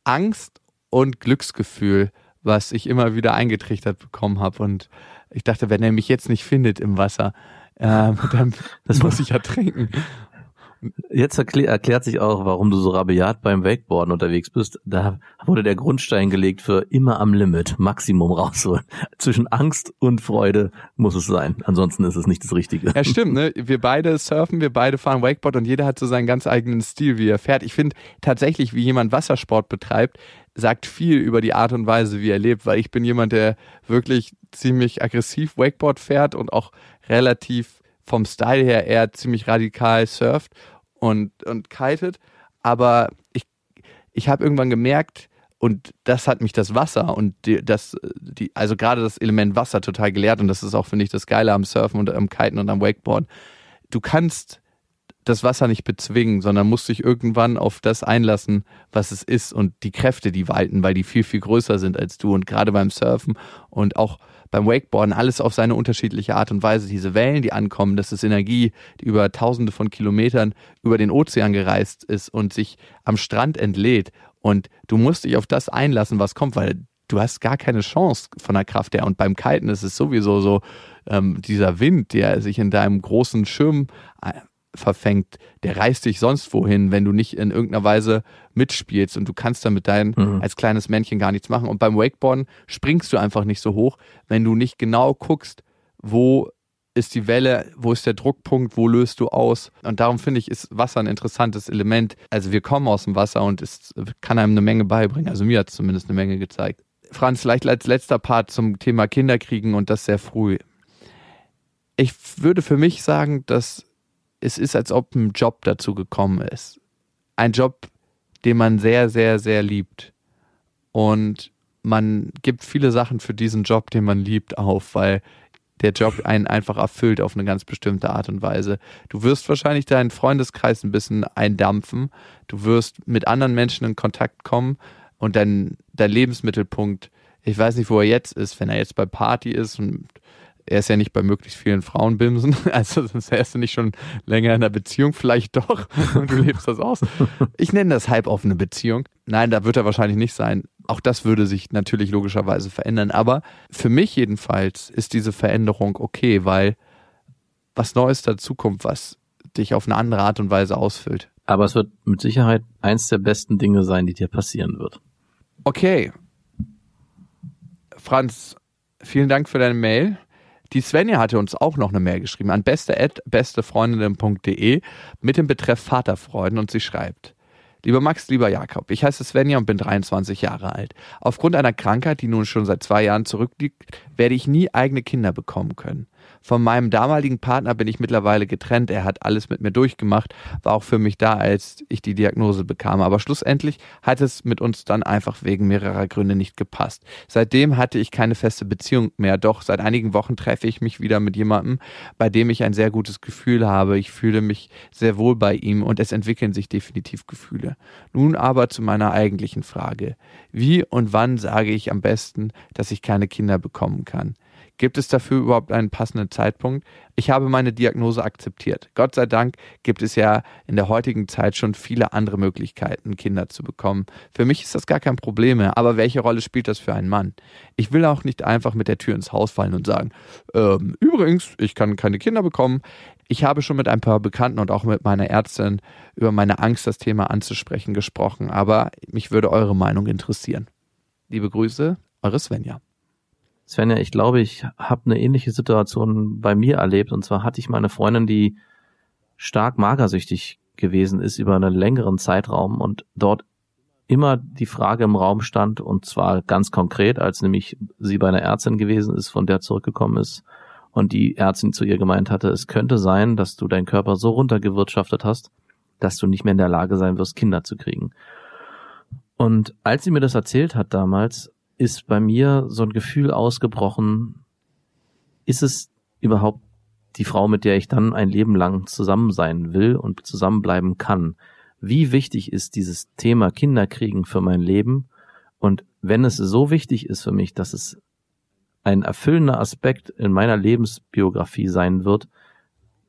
Angst und Glücksgefühl, was ich immer wieder eingetrichtert bekommen habe. Und ich dachte, wenn er mich jetzt nicht findet im Wasser, äh, dann das muss ich ertrinken. Jetzt erklär, erklärt sich auch, warum du so rabiat beim Wakeboarden unterwegs bist. Da wurde der Grundstein gelegt für immer am Limit, Maximum rausholen. Zwischen Angst und Freude muss es sein. Ansonsten ist es nicht das Richtige. Ja, stimmt. Ne? Wir beide surfen, wir beide fahren Wakeboard und jeder hat so seinen ganz eigenen Stil, wie er fährt. Ich finde tatsächlich, wie jemand Wassersport betreibt, sagt viel über die Art und Weise, wie er lebt, weil ich bin jemand, der wirklich ziemlich aggressiv Wakeboard fährt und auch relativ vom Style her eher ziemlich radikal surft und, und kitet. Aber ich, ich habe irgendwann gemerkt, und das hat mich das Wasser und die, das, die, also gerade das Element Wasser total gelehrt. Und das ist auch, finde ich, das Geile am Surfen und am Kiten und am Wakeboard. Du kannst das Wasser nicht bezwingen, sondern musst dich irgendwann auf das einlassen, was es ist und die Kräfte, die walten, weil die viel, viel größer sind als du. Und gerade beim Surfen und auch beim Wakeboarden alles auf seine unterschiedliche Art und Weise. Diese Wellen, die ankommen, das ist Energie, die über tausende von Kilometern über den Ozean gereist ist und sich am Strand entlädt. Und du musst dich auf das einlassen, was kommt, weil du hast gar keine Chance von der Kraft her. Und beim Kiten ist es sowieso so, ähm, dieser Wind, der sich in deinem großen Schirm äh, verfängt, der reißt dich sonst wohin, wenn du nicht in irgendeiner Weise mitspielst und du kannst dann mit deinem mhm. als kleines Männchen gar nichts machen. Und beim Wakeboarden springst du einfach nicht so hoch, wenn du nicht genau guckst, wo ist die Welle, wo ist der Druckpunkt, wo löst du aus? Und darum finde ich, ist Wasser ein interessantes Element. Also wir kommen aus dem Wasser und es kann einem eine Menge beibringen. Also mir hat es zumindest eine Menge gezeigt. Franz, vielleicht als letzter Part zum Thema Kinderkriegen und das sehr früh. Ich würde für mich sagen, dass es ist, als ob ein Job dazu gekommen ist. Ein Job, den man sehr, sehr, sehr liebt. Und man gibt viele Sachen für diesen Job, den man liebt, auf, weil der Job einen einfach erfüllt auf eine ganz bestimmte Art und Weise. Du wirst wahrscheinlich deinen Freundeskreis ein bisschen eindampfen. Du wirst mit anderen Menschen in Kontakt kommen und dein, dein Lebensmittelpunkt, ich weiß nicht, wo er jetzt ist, wenn er jetzt bei Party ist und er ist ja nicht bei möglichst vielen Frauen bimsen, also sonst wärst du nicht schon länger in einer Beziehung, vielleicht doch, und du lebst das aus. Ich nenne das halboffene Beziehung. Nein, da wird er wahrscheinlich nicht sein. Auch das würde sich natürlich logischerweise verändern. Aber für mich jedenfalls ist diese Veränderung okay, weil was Neues dazukommt, was dich auf eine andere Art und Weise ausfüllt. Aber es wird mit Sicherheit eins der besten Dinge sein, die dir passieren wird. Okay. Franz, vielen Dank für deine Mail. Die Svenja hatte uns auch noch eine Mail geschrieben an beste@bestefreundinnen.de mit dem Betreff Vaterfreuden und sie schreibt: Lieber Max, lieber Jakob, ich heiße Svenja und bin 23 Jahre alt. Aufgrund einer Krankheit, die nun schon seit zwei Jahren zurückliegt, werde ich nie eigene Kinder bekommen können. Von meinem damaligen Partner bin ich mittlerweile getrennt. Er hat alles mit mir durchgemacht, war auch für mich da, als ich die Diagnose bekam. Aber schlussendlich hat es mit uns dann einfach wegen mehrerer Gründe nicht gepasst. Seitdem hatte ich keine feste Beziehung mehr. Doch seit einigen Wochen treffe ich mich wieder mit jemandem, bei dem ich ein sehr gutes Gefühl habe. Ich fühle mich sehr wohl bei ihm und es entwickeln sich definitiv Gefühle. Nun aber zu meiner eigentlichen Frage. Wie und wann sage ich am besten, dass ich keine Kinder bekommen kann? Gibt es dafür überhaupt einen passenden Zeitpunkt? Ich habe meine Diagnose akzeptiert. Gott sei Dank gibt es ja in der heutigen Zeit schon viele andere Möglichkeiten, Kinder zu bekommen. Für mich ist das gar kein Problem mehr. Aber welche Rolle spielt das für einen Mann? Ich will auch nicht einfach mit der Tür ins Haus fallen und sagen, ähm, übrigens, ich kann keine Kinder bekommen. Ich habe schon mit ein paar Bekannten und auch mit meiner Ärztin über meine Angst, das Thema anzusprechen, gesprochen. Aber mich würde eure Meinung interessieren. Liebe Grüße, eure Svenja. Svenja, ich glaube, ich habe eine ähnliche Situation bei mir erlebt. Und zwar hatte ich meine Freundin, die stark magersüchtig gewesen ist über einen längeren Zeitraum und dort immer die Frage im Raum stand, und zwar ganz konkret, als nämlich sie bei einer Ärztin gewesen ist, von der zurückgekommen ist, und die Ärztin zu ihr gemeint hatte, es könnte sein, dass du deinen Körper so runtergewirtschaftet hast, dass du nicht mehr in der Lage sein wirst, Kinder zu kriegen. Und als sie mir das erzählt hat damals, ist bei mir so ein Gefühl ausgebrochen, ist es überhaupt die Frau, mit der ich dann ein Leben lang zusammen sein will und zusammenbleiben kann? Wie wichtig ist dieses Thema Kinderkriegen für mein Leben? Und wenn es so wichtig ist für mich, dass es ein erfüllender Aspekt in meiner Lebensbiografie sein wird,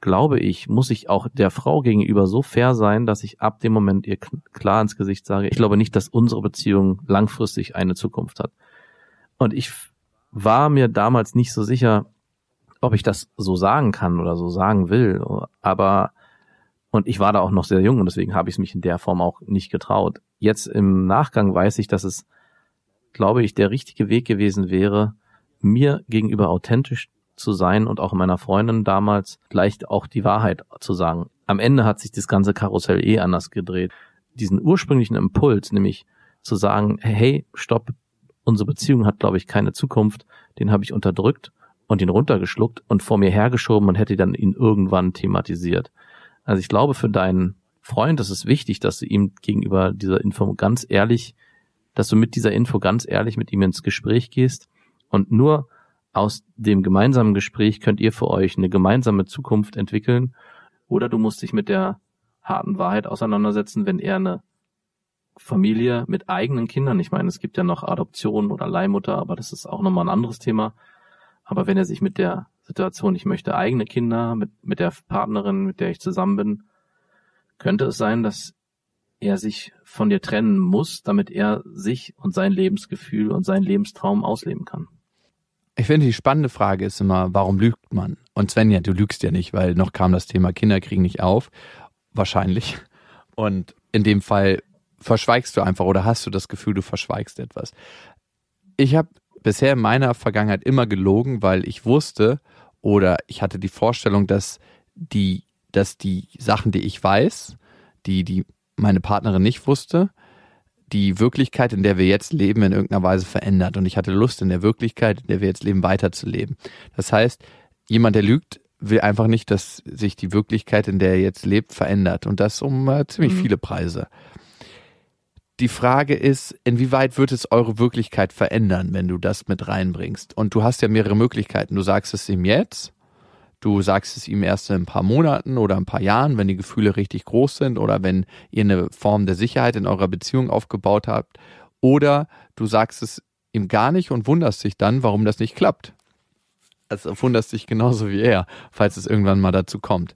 glaube ich, muss ich auch der Frau gegenüber so fair sein, dass ich ab dem Moment ihr klar ins Gesicht sage, ich glaube nicht, dass unsere Beziehung langfristig eine Zukunft hat. Und ich war mir damals nicht so sicher, ob ich das so sagen kann oder so sagen will. Aber, und ich war da auch noch sehr jung und deswegen habe ich es mich in der Form auch nicht getraut. Jetzt im Nachgang weiß ich, dass es, glaube ich, der richtige Weg gewesen wäre, mir gegenüber authentisch zu sein und auch meiner Freundin damals gleich auch die Wahrheit zu sagen. Am Ende hat sich das ganze Karussell eh anders gedreht. Diesen ursprünglichen Impuls, nämlich zu sagen, hey, stopp, unsere Beziehung hat, glaube ich, keine Zukunft, den habe ich unterdrückt und ihn runtergeschluckt und vor mir hergeschoben und hätte dann ihn irgendwann thematisiert. Also ich glaube, für deinen Freund ist es wichtig, dass du ihm gegenüber dieser Info ganz ehrlich, dass du mit dieser Info ganz ehrlich mit ihm ins Gespräch gehst und nur aus dem gemeinsamen Gespräch könnt ihr für euch eine gemeinsame Zukunft entwickeln oder du musst dich mit der harten Wahrheit auseinandersetzen, wenn er eine Familie mit eigenen Kindern, ich meine, es gibt ja noch Adoption oder Leihmutter, aber das ist auch nochmal ein anderes Thema. Aber wenn er sich mit der Situation, ich möchte eigene Kinder mit, mit der Partnerin, mit der ich zusammen bin, könnte es sein, dass er sich von dir trennen muss, damit er sich und sein Lebensgefühl und seinen Lebenstraum ausleben kann. Ich finde, die spannende Frage ist immer, warum lügt man? Und Svenja, du lügst ja nicht, weil noch kam das Thema Kinderkrieg nicht auf. Wahrscheinlich. Und in dem Fall verschweigst du einfach oder hast du das Gefühl, du verschweigst etwas. Ich habe bisher in meiner Vergangenheit immer gelogen, weil ich wusste oder ich hatte die Vorstellung, dass die, dass die Sachen, die ich weiß, die, die meine Partnerin nicht wusste, die Wirklichkeit, in der wir jetzt leben, in irgendeiner Weise verändert. Und ich hatte Lust, in der Wirklichkeit, in der wir jetzt leben, weiterzuleben. Das heißt, jemand, der lügt, will einfach nicht, dass sich die Wirklichkeit, in der er jetzt lebt, verändert. Und das um äh, ziemlich mhm. viele Preise. die Frage ist, inwieweit wird es eure Wirklichkeit verändern, wenn du das mit reinbringst? Und du hast ja mehrere Möglichkeiten. Du sagst es ihm jetzt, du sagst es ihm erst in ein paar Monaten oder ein paar Jahren, wenn die Gefühle richtig groß sind oder wenn ihr eine Form der Sicherheit in eurer Beziehung aufgebaut habt. Oder du sagst es ihm gar nicht und wunderst dich dann, warum das nicht klappt. Also wunderst dich genauso wie er, falls es irgendwann mal dazu kommt.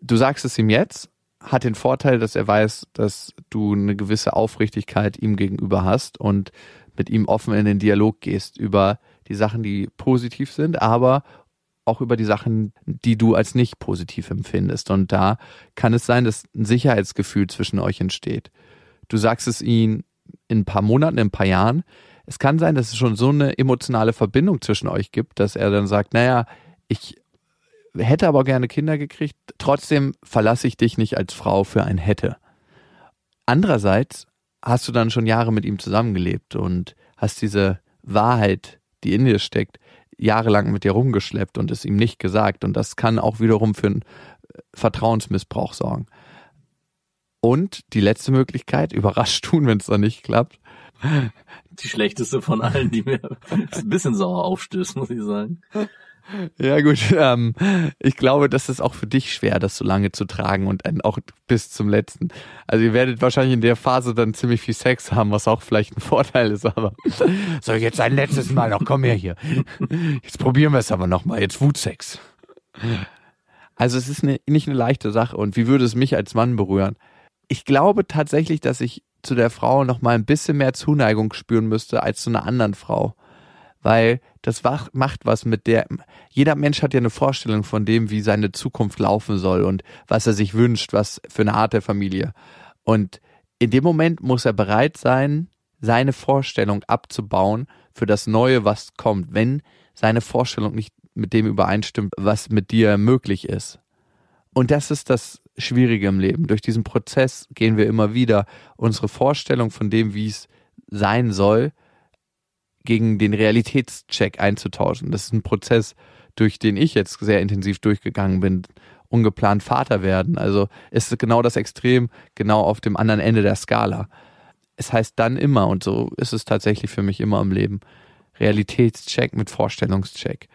Du sagst es ihm jetzt hat den Vorteil, dass er weiß, dass du eine gewisse Aufrichtigkeit ihm gegenüber hast und mit ihm offen in den Dialog gehst über die Sachen, die positiv sind, aber auch über die Sachen, die du als nicht positiv empfindest. Und da kann es sein, dass ein Sicherheitsgefühl zwischen euch entsteht. Du sagst es ihm in ein paar Monaten, in ein paar Jahren. Es kann sein, dass es schon so eine emotionale Verbindung zwischen euch gibt, dass er dann sagt, naja, ich hätte aber gerne Kinder gekriegt, trotzdem verlasse ich dich nicht als Frau für ein hätte. Andererseits hast du dann schon Jahre mit ihm zusammengelebt und hast diese Wahrheit, die in dir steckt, jahrelang mit dir rumgeschleppt und es ihm nicht gesagt. Und das kann auch wiederum für einen Vertrauensmissbrauch sorgen. Und die letzte Möglichkeit, überrascht tun, wenn es dann nicht klappt. Die schlechteste von allen, die mir ein bisschen sauer aufstößt, muss ich sagen. Ja gut, ähm, ich glaube, das ist auch für dich schwer, das so lange zu tragen und auch bis zum letzten. Also ihr werdet wahrscheinlich in der Phase dann ziemlich viel Sex haben, was auch vielleicht ein Vorteil ist, aber so jetzt ein letztes Mal noch, komm her hier. Jetzt probieren wir es aber nochmal, jetzt Wutsex. Also es ist eine, nicht eine leichte Sache und wie würde es mich als Mann berühren? Ich glaube tatsächlich, dass ich zu der Frau noch mal ein bisschen mehr Zuneigung spüren müsste als zu einer anderen Frau weil das macht was mit der. Jeder Mensch hat ja eine Vorstellung von dem, wie seine Zukunft laufen soll und was er sich wünscht, was für eine Art der Familie. Und in dem Moment muss er bereit sein, seine Vorstellung abzubauen für das Neue, was kommt, wenn seine Vorstellung nicht mit dem übereinstimmt, was mit dir möglich ist. Und das ist das Schwierige im Leben. Durch diesen Prozess gehen wir immer wieder unsere Vorstellung von dem, wie es sein soll, gegen den Realitätscheck einzutauschen. Das ist ein Prozess, durch den ich jetzt sehr intensiv durchgegangen bin. Ungeplant Vater werden. Also ist genau das Extrem, genau auf dem anderen Ende der Skala. Es heißt dann immer, und so ist es tatsächlich für mich immer im Leben, Realitätscheck mit Vorstellungscheck.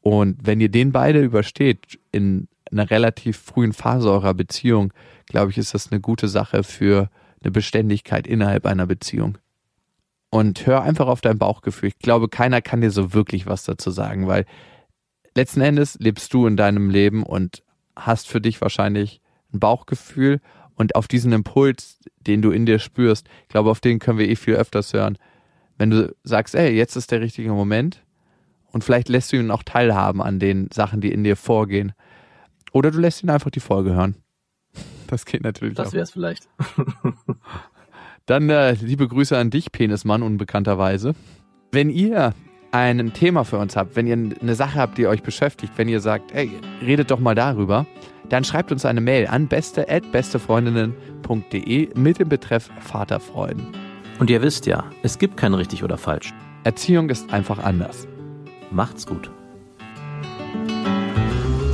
Und wenn ihr den beide übersteht in einer relativ frühen Phase eurer Beziehung, glaube ich, ist das eine gute Sache für eine Beständigkeit innerhalb einer Beziehung und hör einfach auf dein Bauchgefühl. Ich glaube, keiner kann dir so wirklich was dazu sagen, weil letzten Endes lebst du in deinem Leben und hast für dich wahrscheinlich ein Bauchgefühl und auf diesen Impuls, den du in dir spürst, ich glaube, auf den können wir eh viel öfters hören. Wenn du sagst, ey, jetzt ist der richtige Moment und vielleicht lässt du ihn auch teilhaben an den Sachen, die in dir vorgehen. Oder du lässt ihn einfach die Folge hören. Das geht natürlich Das wäre es vielleicht. Dann äh, liebe Grüße an dich, Penismann, unbekannterweise. Wenn ihr ein Thema für uns habt, wenn ihr eine Sache habt, die euch beschäftigt, wenn ihr sagt, ey, redet doch mal darüber, dann schreibt uns eine Mail an beste@bestefreundinnen.de mit dem Betreff Vaterfreuden. Und ihr wisst ja, es gibt kein richtig oder falsch. Erziehung ist einfach anders. Macht's gut.